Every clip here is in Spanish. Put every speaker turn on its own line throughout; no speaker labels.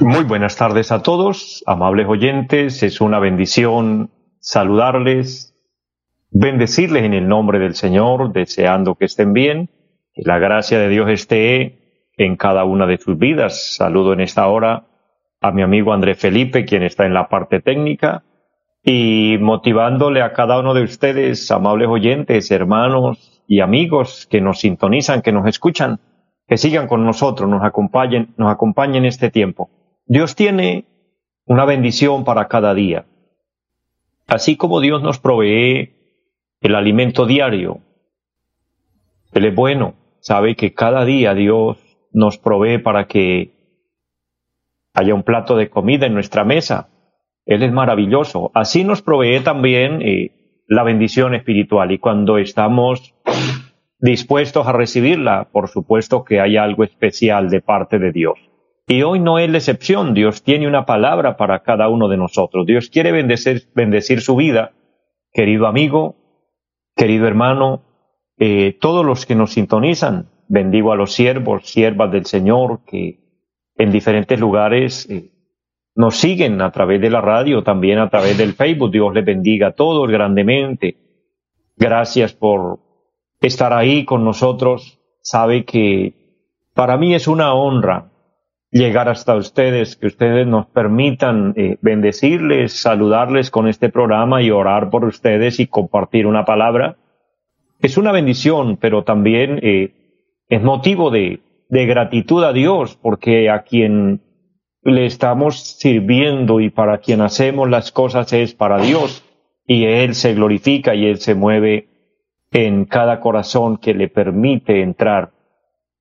Muy buenas tardes a todos, amables oyentes. Es una bendición saludarles, bendecirles en el nombre del Señor, deseando que estén bien, que la gracia de Dios esté en cada una de sus vidas. Saludo en esta hora a mi amigo André Felipe, quien está en la parte técnica, y motivándole a cada uno de ustedes, amables oyentes, hermanos y amigos que nos sintonizan, que nos escuchan, que sigan con nosotros, nos acompañen, nos acompañen este tiempo. Dios tiene una bendición para cada día. Así como Dios nos provee el alimento diario, Él es bueno, sabe que cada día Dios nos provee para que haya un plato de comida en nuestra mesa. Él es maravilloso. Así nos provee también eh, la bendición espiritual y cuando estamos dispuestos a recibirla, por supuesto que hay algo especial de parte de Dios. Y hoy no es la excepción. Dios tiene una palabra para cada uno de nosotros. Dios quiere bendecir, su vida. Querido amigo, querido hermano, eh, todos los que nos sintonizan, bendigo a los siervos, siervas del Señor que en diferentes lugares eh, nos siguen a través de la radio, también a través del Facebook. Dios les bendiga a todos grandemente. Gracias por estar ahí con nosotros. Sabe que para mí es una honra llegar hasta ustedes, que ustedes nos permitan eh, bendecirles, saludarles con este programa y orar por ustedes y compartir una palabra. Es una bendición, pero también eh, es motivo de, de gratitud a Dios, porque a quien le estamos sirviendo y para quien hacemos las cosas es para Dios, y Él se glorifica y Él se mueve en cada corazón que le permite entrar.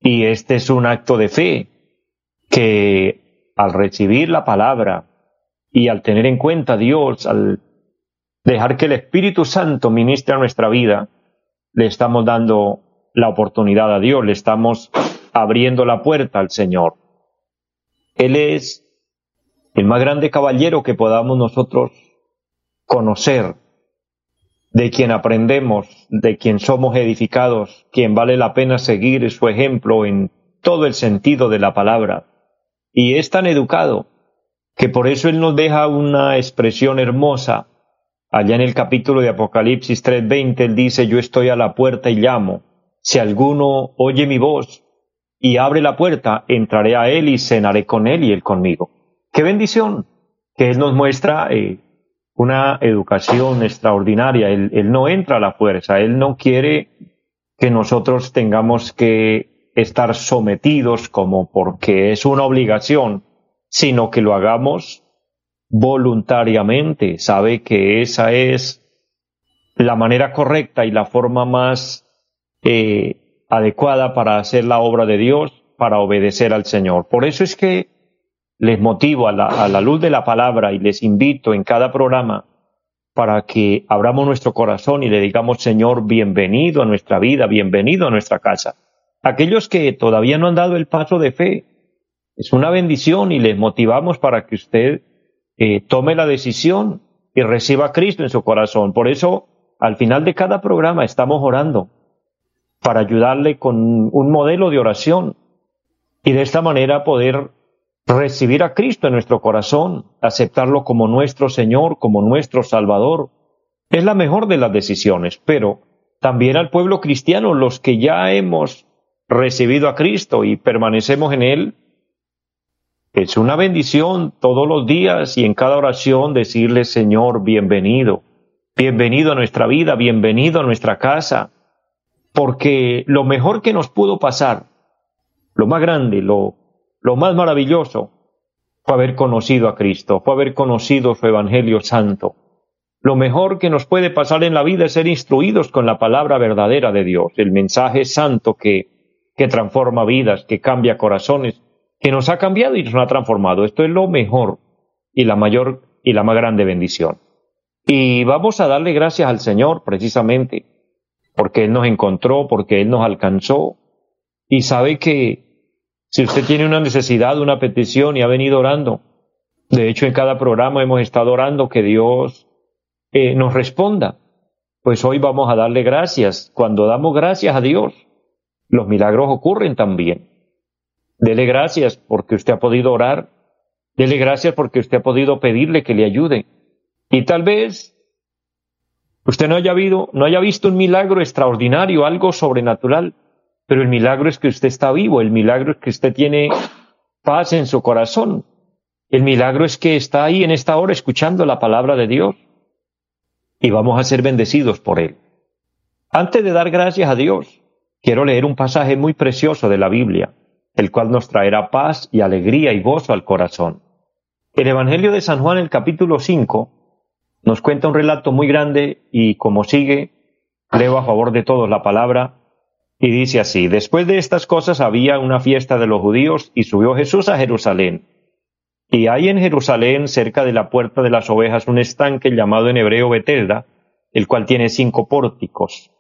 Y este es un acto de fe, que al recibir la palabra y al tener en cuenta a Dios, al dejar que el Espíritu Santo ministre nuestra vida, le estamos dando la oportunidad a Dios, le estamos abriendo la puerta al Señor. Él es el más grande caballero que podamos nosotros conocer, de quien aprendemos, de quien somos edificados, quien vale la pena seguir su ejemplo en todo el sentido de la palabra y es tan educado que por eso Él nos deja una expresión hermosa. Allá en el capítulo de Apocalipsis 3:20 Él dice, yo estoy a la puerta y llamo. Si alguno oye mi voz y abre la puerta, entraré a Él y cenaré con Él y Él conmigo. ¡Qué bendición! Que Él nos muestra eh, una educación extraordinaria. Él, él no entra a la fuerza, Él no quiere que nosotros tengamos que estar sometidos como porque es una obligación, sino que lo hagamos voluntariamente. Sabe que esa es la manera correcta y la forma más eh, adecuada para hacer la obra de Dios, para obedecer al Señor. Por eso es que les motivo a la, a la luz de la palabra y les invito en cada programa para que abramos nuestro corazón y le digamos, Señor, bienvenido a nuestra vida, bienvenido a nuestra casa aquellos que todavía no han dado el paso de fe. Es una bendición y les motivamos para que usted eh, tome la decisión y reciba a Cristo en su corazón. Por eso, al final de cada programa estamos orando para ayudarle con un modelo de oración y de esta manera poder recibir a Cristo en nuestro corazón, aceptarlo como nuestro Señor, como nuestro Salvador. Es la mejor de las decisiones, pero también al pueblo cristiano, los que ya hemos recibido a Cristo y permanecemos en Él, es una bendición todos los días y en cada oración decirle, Señor, bienvenido, bienvenido a nuestra vida, bienvenido a nuestra casa, porque lo mejor que nos pudo pasar, lo más grande, lo, lo más maravilloso, fue haber conocido a Cristo, fue haber conocido su Evangelio Santo. Lo mejor que nos puede pasar en la vida es ser instruidos con la palabra verdadera de Dios, el mensaje santo que, que transforma vidas, que cambia corazones, que nos ha cambiado y nos ha transformado. Esto es lo mejor y la mayor y la más grande bendición. Y vamos a darle gracias al Señor precisamente porque Él nos encontró, porque Él nos alcanzó y sabe que si usted tiene una necesidad, una petición y ha venido orando, de hecho en cada programa hemos estado orando que Dios eh, nos responda, pues hoy vamos a darle gracias. Cuando damos gracias a Dios, los milagros ocurren también. Dele gracias porque usted ha podido orar, dele gracias porque usted ha podido pedirle que le ayude. Y tal vez Usted no haya, habido, no haya visto un milagro extraordinario, algo sobrenatural, pero el milagro es que usted está vivo, el milagro es que usted tiene paz en su corazón, el milagro es que está ahí en esta hora escuchando la palabra de Dios y vamos a ser bendecidos por él. Antes de dar gracias a Dios, quiero leer un pasaje muy precioso de la Biblia, el cual nos traerá paz y alegría y gozo al corazón. El Evangelio de San Juan, el capítulo 5, nos cuenta un relato muy grande y como sigue, leo a favor de todos la palabra y dice así, después de estas cosas había una fiesta de los judíos y subió Jesús a Jerusalén. Y hay en Jerusalén, cerca de la puerta de las ovejas, un estanque llamado en hebreo Betelda, el cual tiene cinco pórticos.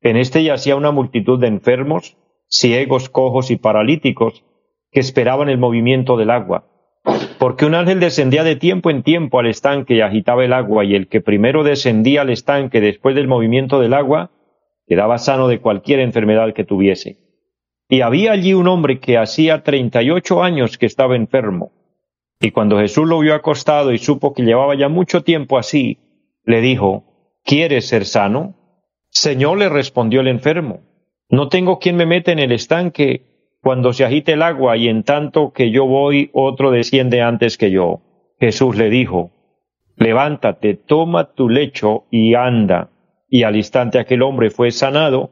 En este yacía una multitud de enfermos, ciegos, cojos y paralíticos, que esperaban el movimiento del agua porque un ángel descendía de tiempo en tiempo al estanque y agitaba el agua, y el que primero descendía al estanque después del movimiento del agua, quedaba sano de cualquier enfermedad que tuviese. Y había allí un hombre que hacía treinta y ocho años que estaba enfermo. Y cuando Jesús lo vio acostado y supo que llevaba ya mucho tiempo así, le dijo, ¿Quieres ser sano? Señor, le respondió el enfermo, no tengo quien me meta en el estanque cuando se agite el agua y en tanto que yo voy, otro desciende antes que yo. Jesús le dijo, levántate, toma tu lecho y anda. Y al instante aquel hombre fue sanado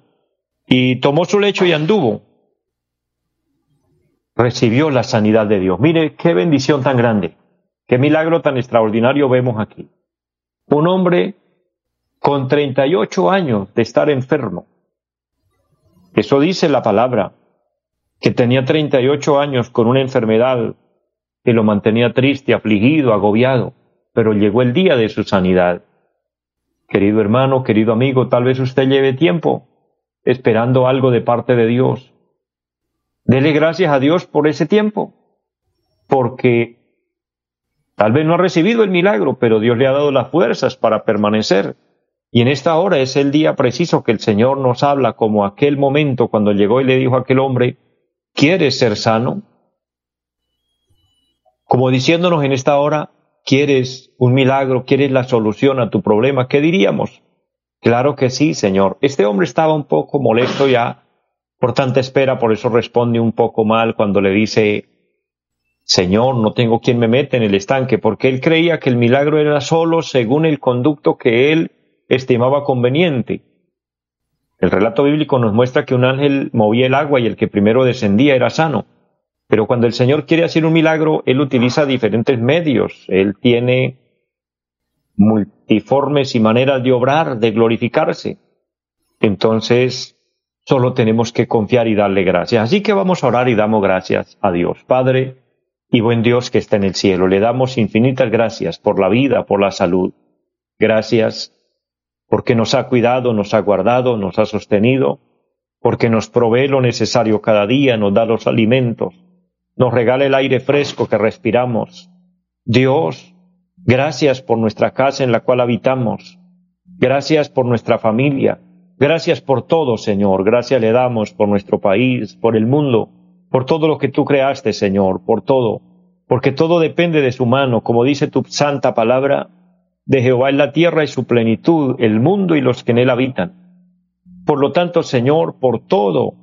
y tomó su lecho y anduvo. Recibió la sanidad de Dios. Mire qué bendición tan grande, qué milagro tan extraordinario vemos aquí. Un hombre con 38 años de estar enfermo. Eso dice la palabra que tenía 38 años con una enfermedad que lo mantenía triste, afligido, agobiado, pero llegó el día de su sanidad. Querido hermano, querido amigo, tal vez usted lleve tiempo esperando algo de parte de Dios. Dele gracias a Dios por ese tiempo, porque tal vez no ha recibido el milagro, pero Dios le ha dado las fuerzas para permanecer. Y en esta hora es el día preciso que el Señor nos habla como aquel momento cuando llegó y le dijo a aquel hombre, ¿Quieres ser sano? Como diciéndonos en esta hora, ¿quieres un milagro? ¿Quieres la solución a tu problema? ¿Qué diríamos? Claro que sí, Señor. Este hombre estaba un poco molesto ya por tanta espera, por eso responde un poco mal cuando le dice, Señor, no tengo quien me mete en el estanque, porque él creía que el milagro era solo según el conducto que él estimaba conveniente. El relato bíblico nos muestra que un ángel movía el agua y el que primero descendía era sano. Pero cuando el Señor quiere hacer un milagro, Él utiliza diferentes medios. Él tiene multiformes y maneras de obrar, de glorificarse. Entonces, solo tenemos que confiar y darle gracias. Así que vamos a orar y damos gracias a Dios. Padre y buen Dios que está en el cielo, le damos infinitas gracias por la vida, por la salud. Gracias porque nos ha cuidado, nos ha guardado, nos ha sostenido, porque nos provee lo necesario cada día, nos da los alimentos, nos regala el aire fresco que respiramos. Dios, gracias por nuestra casa en la cual habitamos, gracias por nuestra familia, gracias por todo, Señor, gracias le damos por nuestro país, por el mundo, por todo lo que tú creaste, Señor, por todo, porque todo depende de su mano, como dice tu santa palabra, de Jehová es la tierra y su plenitud, el mundo y los que en él habitan. Por lo tanto, Señor, por todo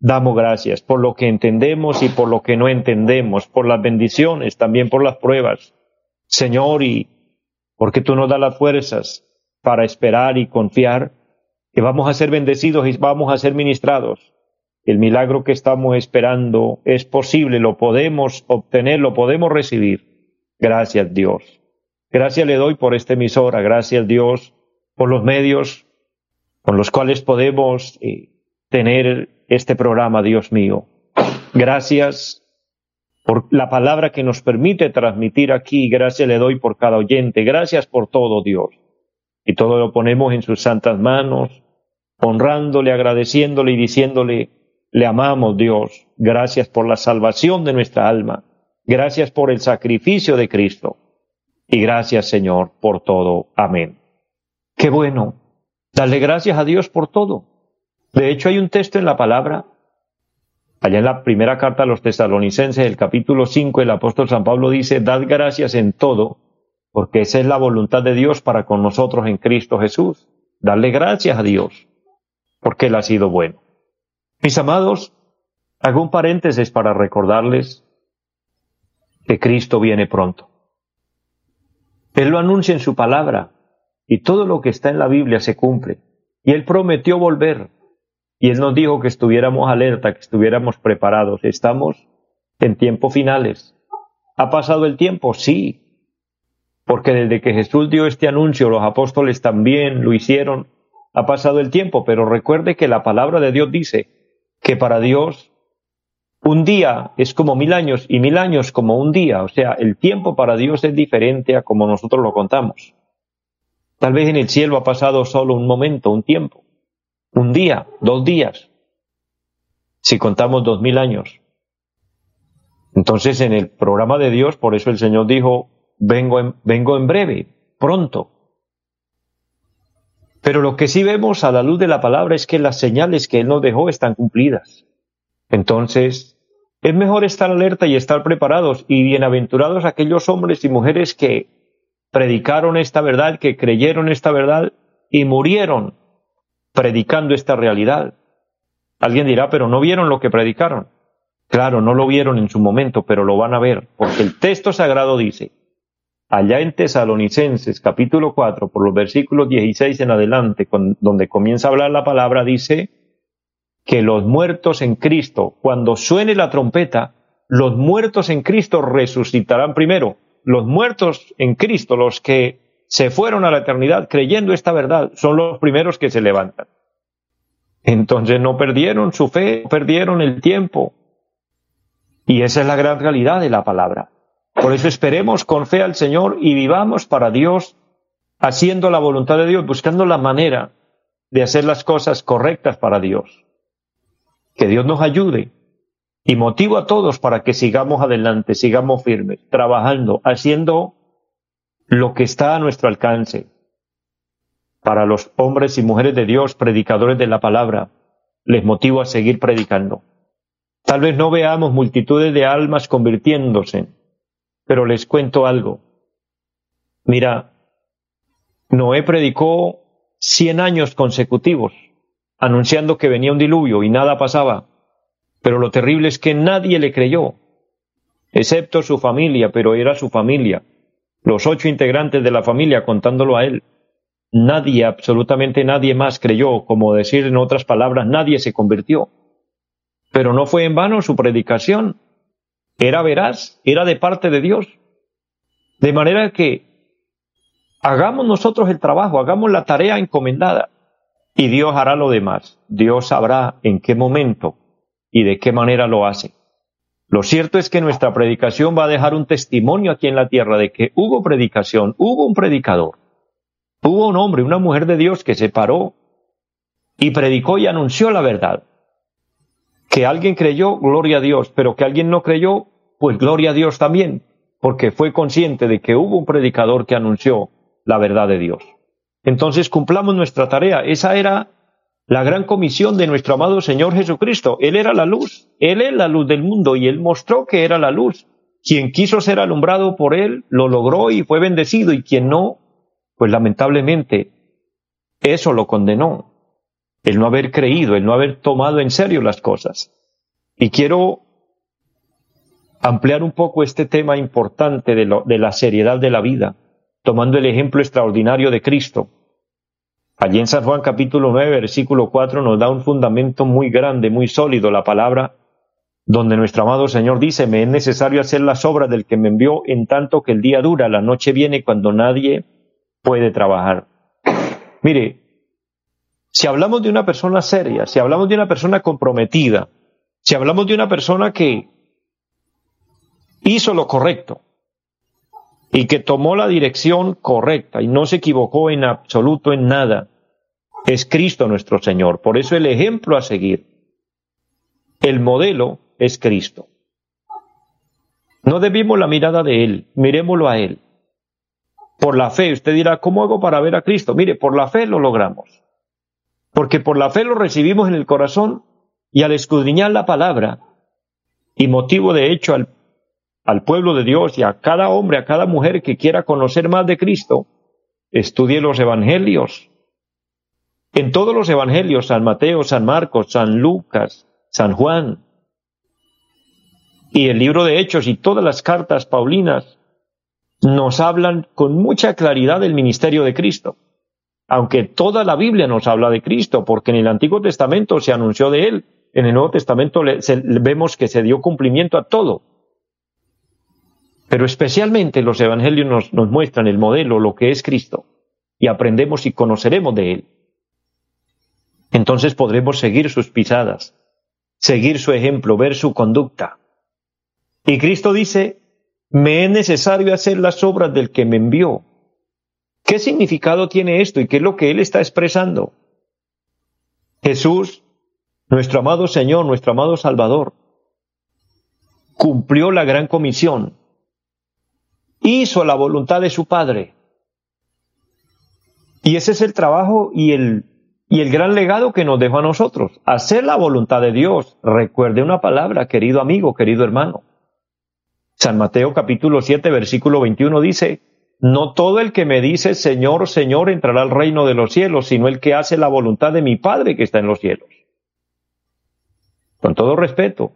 damos gracias, por lo que entendemos y por lo que no entendemos, por las bendiciones, también por las pruebas. Señor, y porque tú nos das las fuerzas para esperar y confiar que vamos a ser bendecidos y vamos a ser ministrados. El milagro que estamos esperando es posible, lo podemos obtener, lo podemos recibir. Gracias Dios. Gracias le doy por esta emisora, gracias Dios por los medios con los cuales podemos eh, tener este programa, Dios mío. Gracias por la palabra que nos permite transmitir aquí. Gracias le doy por cada oyente. Gracias por todo, Dios. Y todo lo ponemos en sus santas manos, honrándole, agradeciéndole y diciéndole, le amamos, Dios. Gracias por la salvación de nuestra alma. Gracias por el sacrificio de Cristo. Y gracias, Señor, por todo. Amén. Qué bueno. Dale gracias a Dios por todo. De hecho, hay un texto en la palabra, allá en la primera carta a los tesalonicenses, el capítulo 5, el apóstol San Pablo dice, dad gracias en todo, porque esa es la voluntad de Dios para con nosotros en Cristo Jesús. Darle gracias a Dios, porque Él ha sido bueno. Mis amados, hago un paréntesis para recordarles que Cristo viene pronto. Él lo anuncia en su palabra y todo lo que está en la Biblia se cumple. Y Él prometió volver. Y Él nos dijo que estuviéramos alerta, que estuviéramos preparados. Estamos en tiempos finales. ¿Ha pasado el tiempo? Sí. Porque desde que Jesús dio este anuncio, los apóstoles también lo hicieron. Ha pasado el tiempo, pero recuerde que la palabra de Dios dice que para Dios un día es como mil años y mil años como un día. O sea, el tiempo para Dios es diferente a como nosotros lo contamos. Tal vez en el cielo ha pasado solo un momento, un tiempo, un día, dos días, si contamos dos mil años. Entonces en el programa de Dios, por eso el Señor dijo, vengo en, vengo en breve, pronto. Pero lo que sí vemos a la luz de la palabra es que las señales que Él nos dejó están cumplidas. Entonces, es mejor estar alerta y estar preparados y bienaventurados aquellos hombres y mujeres que predicaron esta verdad, que creyeron esta verdad y murieron predicando esta realidad. Alguien dirá, pero no vieron lo que predicaron. Claro, no lo vieron en su momento, pero lo van a ver, porque el texto sagrado dice, allá en Tesalonicenses capítulo 4, por los versículos 16 en adelante, donde comienza a hablar la palabra, dice que los muertos en Cristo, cuando suene la trompeta, los muertos en Cristo resucitarán primero los muertos en Cristo, los que se fueron a la eternidad creyendo esta verdad, son los primeros que se levantan. Entonces no perdieron su fe, no perdieron el tiempo. Y esa es la gran realidad de la palabra. Por eso esperemos con fe al Señor y vivamos para Dios, haciendo la voluntad de Dios, buscando la manera de hacer las cosas correctas para Dios. Que Dios nos ayude y motivo a todos para que sigamos adelante, sigamos firmes, trabajando, haciendo lo que está a nuestro alcance. Para los hombres y mujeres de Dios, predicadores de la palabra, les motivo a seguir predicando. Tal vez no veamos multitudes de almas convirtiéndose, pero les cuento algo. Mira, Noé predicó cien años consecutivos, anunciando que venía un diluvio y nada pasaba. Pero lo terrible es que nadie le creyó, excepto su familia, pero era su familia, los ocho integrantes de la familia contándolo a él. Nadie, absolutamente nadie más creyó, como decir en otras palabras, nadie se convirtió. Pero no fue en vano su predicación. Era veraz, era de parte de Dios. De manera que hagamos nosotros el trabajo, hagamos la tarea encomendada y Dios hará lo demás. Dios sabrá en qué momento y de qué manera lo hace. Lo cierto es que nuestra predicación va a dejar un testimonio aquí en la tierra de que hubo predicación, hubo un predicador, hubo un hombre, una mujer de Dios que se paró y predicó y anunció la verdad. Que alguien creyó, gloria a Dios, pero que alguien no creyó, pues gloria a Dios también, porque fue consciente de que hubo un predicador que anunció la verdad de Dios. Entonces cumplamos nuestra tarea. Esa era la gran comisión de nuestro amado Señor Jesucristo. Él era la luz, Él es la luz del mundo y Él mostró que era la luz. Quien quiso ser alumbrado por Él lo logró y fue bendecido y quien no, pues lamentablemente eso lo condenó. El no haber creído, el no haber tomado en serio las cosas. Y quiero ampliar un poco este tema importante de, de la seriedad de la vida, tomando el ejemplo extraordinario de Cristo Allí en San Juan capítulo 9, versículo 4 nos da un fundamento muy grande, muy sólido. La palabra donde nuestro amado Señor dice, me es necesario hacer las obras del que me envió en tanto que el día dura, la noche viene cuando nadie puede trabajar. Mire, si hablamos de una persona seria, si hablamos de una persona comprometida, si hablamos de una persona que hizo lo correcto y que tomó la dirección correcta y no se equivocó en absoluto en nada, es Cristo nuestro Señor. Por eso el ejemplo a seguir, el modelo es Cristo. No debimos la mirada de Él, miremoslo a Él. Por la fe, usted dirá, ¿cómo hago para ver a Cristo? Mire, por la fe lo logramos. Porque por la fe lo recibimos en el corazón y al escudriñar la palabra, y motivo de hecho al, al pueblo de Dios y a cada hombre, a cada mujer que quiera conocer más de Cristo, estudie los evangelios. En todos los evangelios, San Mateo, San Marcos, San Lucas, San Juan, y el libro de Hechos y todas las cartas paulinas nos hablan con mucha claridad del ministerio de Cristo. Aunque toda la Biblia nos habla de Cristo, porque en el Antiguo Testamento se anunció de Él, en el Nuevo Testamento vemos que se dio cumplimiento a todo. Pero especialmente los evangelios nos, muestran el modelo, lo que es Cristo, y aprendemos y conoceremos de Él. Entonces podremos seguir sus pisadas, seguir su ejemplo, ver su conducta. Y Cristo dice, me es necesario hacer las obras del que me envió. ¿Qué significado tiene esto y qué es lo que Él está expresando? Jesús, nuestro amado Señor, nuestro amado Salvador, cumplió la gran comisión, hizo la voluntad de su Padre. Y ese es el trabajo y el, y el gran legado que nos dejó a nosotros, hacer la voluntad de Dios. Recuerde una palabra, querido amigo, querido hermano. San Mateo capítulo 7, versículo 21 dice, No todo el que me dice Señor, Señor entrará al reino de los cielos, sino el que hace la voluntad de mi Padre que está en los cielos. Con todo respeto,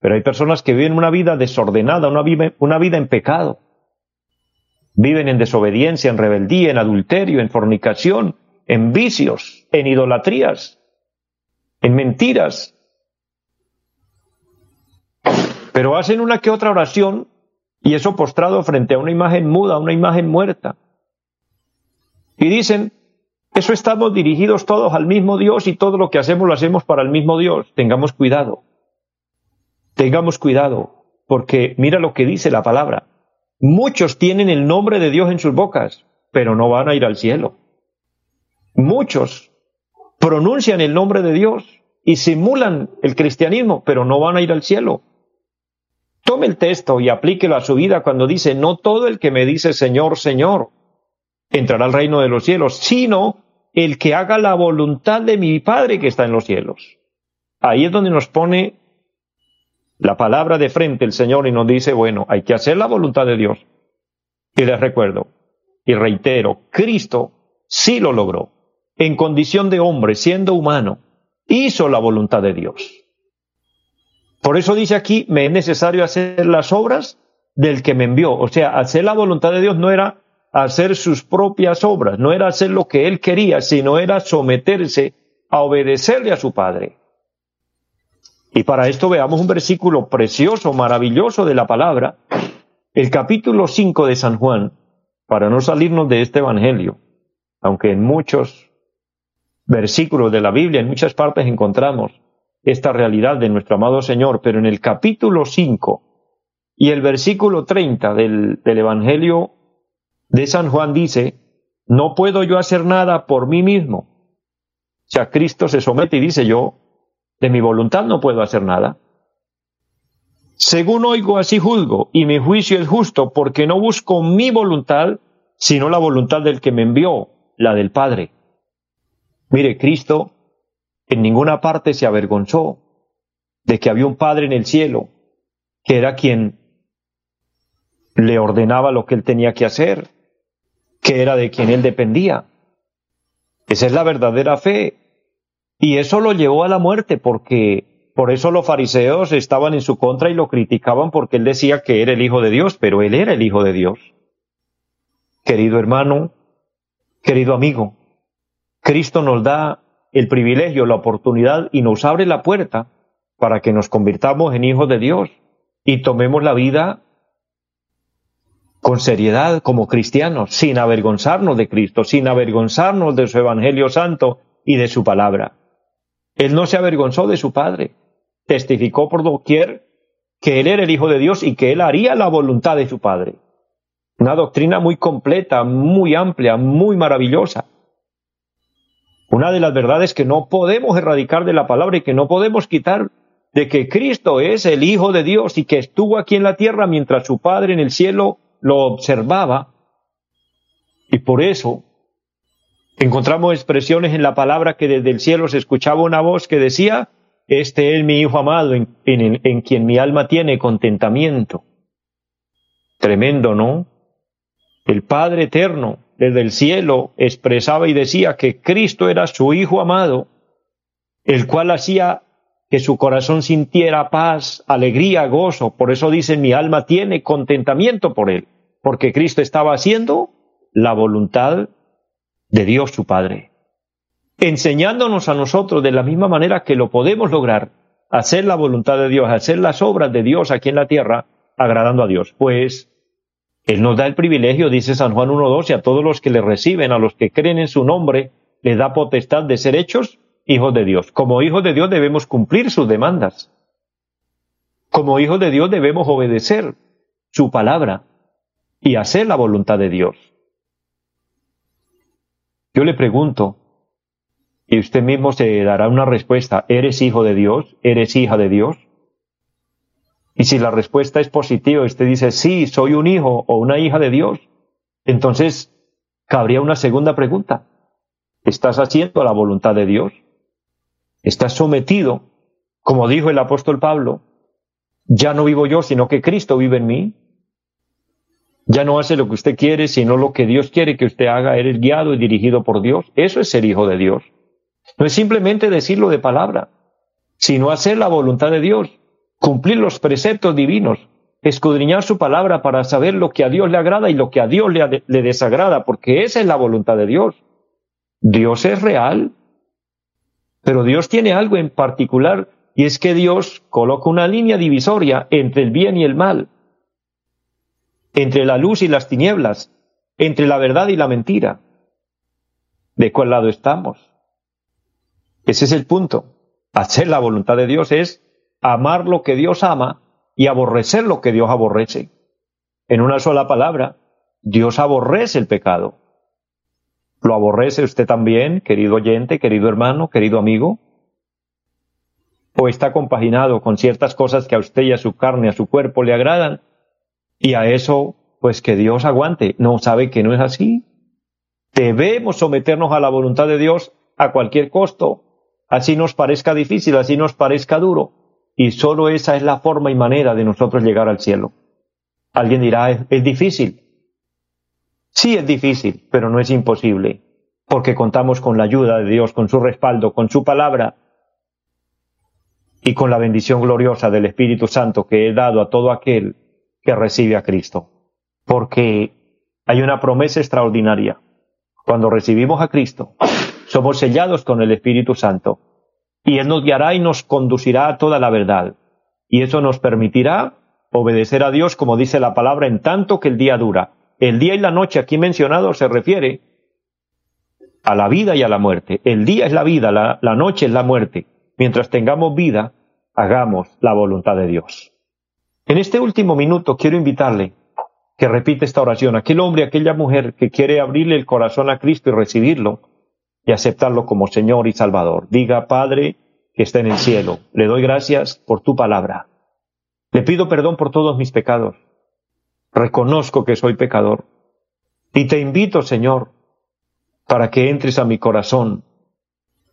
pero hay personas que viven una vida desordenada, una vida, una vida en pecado. Viven en desobediencia, en rebeldía, en adulterio, en fornicación, en vicios, en idolatrías, en mentiras, pero hacen una que otra oración y eso postrado frente a una imagen muda, una imagen muerta. Y dicen, eso estamos dirigidos todos al mismo Dios y todo lo que hacemos lo hacemos para el mismo Dios. Tengamos cuidado. Tengamos cuidado, porque mira lo que dice la palabra. Muchos tienen el nombre de Dios en sus bocas, pero no van a ir al cielo. Muchos pronuncian el nombre de Dios y simulan el cristianismo, pero no van a ir al cielo. Tome el texto y aplíquelo a su vida cuando dice, no todo el que me dice Señor, Señor, entrará al reino de los cielos, sino el que haga la voluntad de mi Padre que está en los cielos. Ahí es donde nos pone la palabra de frente el Señor y nos dice, bueno, hay que hacer la voluntad de Dios. Y les recuerdo y reitero, Cristo sí lo logró. En condición de hombre, siendo humano, hizo la voluntad de Dios. Por eso dice aquí, me es necesario hacer las obras del que me envió. O sea, hacer la voluntad de Dios no era hacer sus propias obras, no era hacer lo que él quería, sino era someterse a obedecerle a su Padre. Y para esto veamos un versículo precioso, maravilloso de la palabra, el capítulo 5 de San Juan, para no salirnos de este Evangelio, aunque en muchos versículos de la Biblia, en muchas partes encontramos esta realidad de nuestro amado Señor, pero en el capítulo 5 y el versículo 30 del, del Evangelio de San Juan dice, no puedo yo hacer nada por mí mismo. O sea, Cristo se somete y dice yo, de mi voluntad no puedo hacer nada. Según oigo, así juzgo, y mi juicio es justo, porque no busco mi voluntad, sino la voluntad del que me envió, la del Padre. Mire, Cristo en ninguna parte se avergonzó de que había un Padre en el cielo que era quien le ordenaba lo que él tenía que hacer, que era de quien él dependía. Esa es la verdadera fe. Y eso lo llevó a la muerte porque por eso los fariseos estaban en su contra y lo criticaban porque él decía que era el Hijo de Dios, pero él era el Hijo de Dios. Querido hermano, querido amigo, Cristo nos da el privilegio, la oportunidad y nos abre la puerta para que nos convirtamos en hijos de Dios y tomemos la vida con seriedad como cristianos, sin avergonzarnos de Cristo, sin avergonzarnos de su Evangelio Santo y de su palabra. Él no se avergonzó de su Padre, testificó por doquier que Él era el Hijo de Dios y que Él haría la voluntad de su Padre. Una doctrina muy completa, muy amplia, muy maravillosa. Una de las verdades que no podemos erradicar de la palabra y que no podemos quitar de que Cristo es el Hijo de Dios y que estuvo aquí en la tierra mientras su Padre en el cielo lo observaba. Y por eso encontramos expresiones en la palabra que desde el cielo se escuchaba una voz que decía, este es mi Hijo amado en, en quien mi alma tiene contentamiento. Tremendo, ¿no? El Padre Eterno desde el cielo expresaba y decía que Cristo era su Hijo amado, el cual hacía que su corazón sintiera paz, alegría, gozo. Por eso dice, mi alma tiene contentamiento por él, porque Cristo estaba haciendo la voluntad de Dios su Padre, enseñándonos a nosotros de la misma manera que lo podemos lograr, hacer la voluntad de Dios, hacer las obras de Dios aquí en la tierra, agradando a Dios. Pues Él nos da el privilegio, dice San Juan 1.12, a todos los que le reciben, a los que creen en su nombre, le da potestad de ser hechos hijos de Dios. Como hijos de Dios debemos cumplir sus demandas. Como hijos de Dios debemos obedecer su palabra y hacer la voluntad de Dios. Yo le pregunto, y usted mismo se dará una respuesta, ¿eres hijo de Dios? ¿Eres hija de Dios? Y si la respuesta es positiva, usted dice, sí, soy un hijo o una hija de Dios, entonces cabría una segunda pregunta. ¿Estás haciendo la voluntad de Dios? Estás sometido, como dijo el apóstol Pablo, ya no vivo yo, sino que Cristo vive en mí. Ya no hace lo que usted quiere, sino lo que Dios quiere que usted haga. Eres guiado y dirigido por Dios. Eso es ser hijo de Dios. No es simplemente decirlo de palabra, sino hacer la voluntad de Dios, cumplir los preceptos divinos, escudriñar su palabra para saber lo que a Dios le agrada y lo que a Dios le, desagrada, porque esa es la voluntad de Dios. Dios es real, pero Dios tiene algo en particular y es que Dios coloca una línea divisoria entre el bien y el mal, entre la luz y las tinieblas, entre la verdad y la mentira. ¿De cuál lado estamos? Ese es el punto. Hacer la voluntad de Dios es amar lo que Dios ama y aborrecer lo que Dios aborrece. En una sola palabra, Dios aborrece el pecado. ¿Lo aborrece usted también, querido oyente, querido hermano, querido amigo? ¿O está compaginado con ciertas cosas que a usted y a su carne, a su cuerpo le agradan? Y a eso, pues que Dios aguante. ¿No sabe que no es así? Debemos someternos a la voluntad de Dios a cualquier costo, así nos parezca difícil, así nos parezca duro. Y solo esa es la forma y manera de nosotros llegar al cielo. Alguien dirá, es, es difícil. Sí es difícil, pero no es imposible, porque contamos con la ayuda de Dios, con su respaldo, con su palabra y con la bendición gloriosa del Espíritu Santo que he dado a todo aquel que recibe a Cristo. Porque hay una promesa extraordinaria. Cuando recibimos a Cristo, somos sellados con el Espíritu Santo y Él nos guiará y nos conducirá a toda la verdad. Y eso nos permitirá obedecer a Dios como dice la palabra en tanto que el día dura el día y la noche aquí mencionado se refiere a la vida y a la muerte. El día es la vida, la, noche es la muerte. Mientras tengamos vida, hagamos la voluntad de Dios. En este último minuto quiero invitarle que repite esta oración. Aquel hombre, aquella mujer que quiere abrirle el corazón a Cristo y recibirlo y aceptarlo como Señor y Salvador. Diga, Padre, que está en el cielo, le doy gracias por tu palabra. Le pido perdón por todos mis pecados reconozco que soy pecador y te invito, Señor, para que entres a mi corazón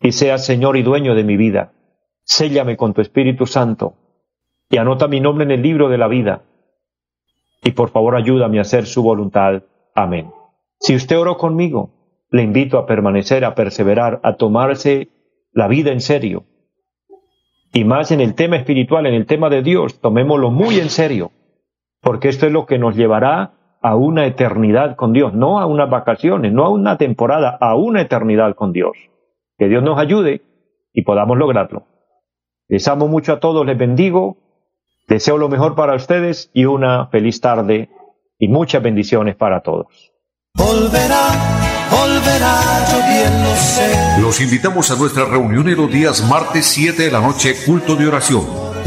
y seas Señor y dueño de mi vida. Séllame con tu Espíritu Santo y anota mi nombre en el libro de la vida. Y por favor ayúdame a hacer su voluntad. Amén. Si usted oró conmigo, le invito a permanecer, a perseverar, a tomarse la vida en serio. Y más en el tema espiritual, en el tema de Dios, tomémoslo muy en serio porque esto es lo que nos llevará a una eternidad con Dios, no a unas vacaciones, no a una temporada, a una eternidad con Dios. Que Dios nos ayude y podamos lograrlo. Les amo mucho a todos, les bendigo, deseo lo mejor para ustedes y una feliz tarde y muchas bendiciones para todos.
Volverá, volverá, yo bien lo sé.
Los invitamos a nuestra reunión en los días martes 7 de la noche, culto de oración